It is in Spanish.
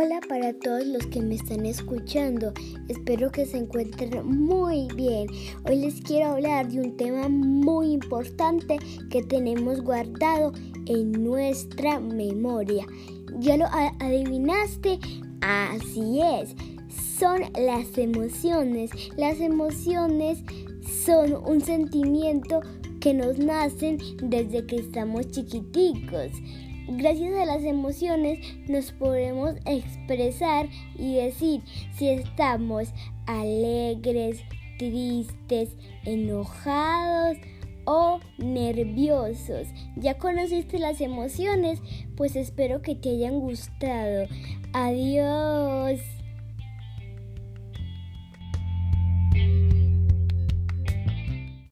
Hola para todos los que me están escuchando. Espero que se encuentren muy bien. Hoy les quiero hablar de un tema muy importante que tenemos guardado en nuestra memoria. ¿Ya lo adivinaste? Así es. Son las emociones. Las emociones son un sentimiento que nos nacen desde que estamos chiquiticos. Gracias a las emociones nos podemos expresar y decir si estamos alegres, tristes, enojados o nerviosos. ¿Ya conociste las emociones? Pues espero que te hayan gustado. Adiós.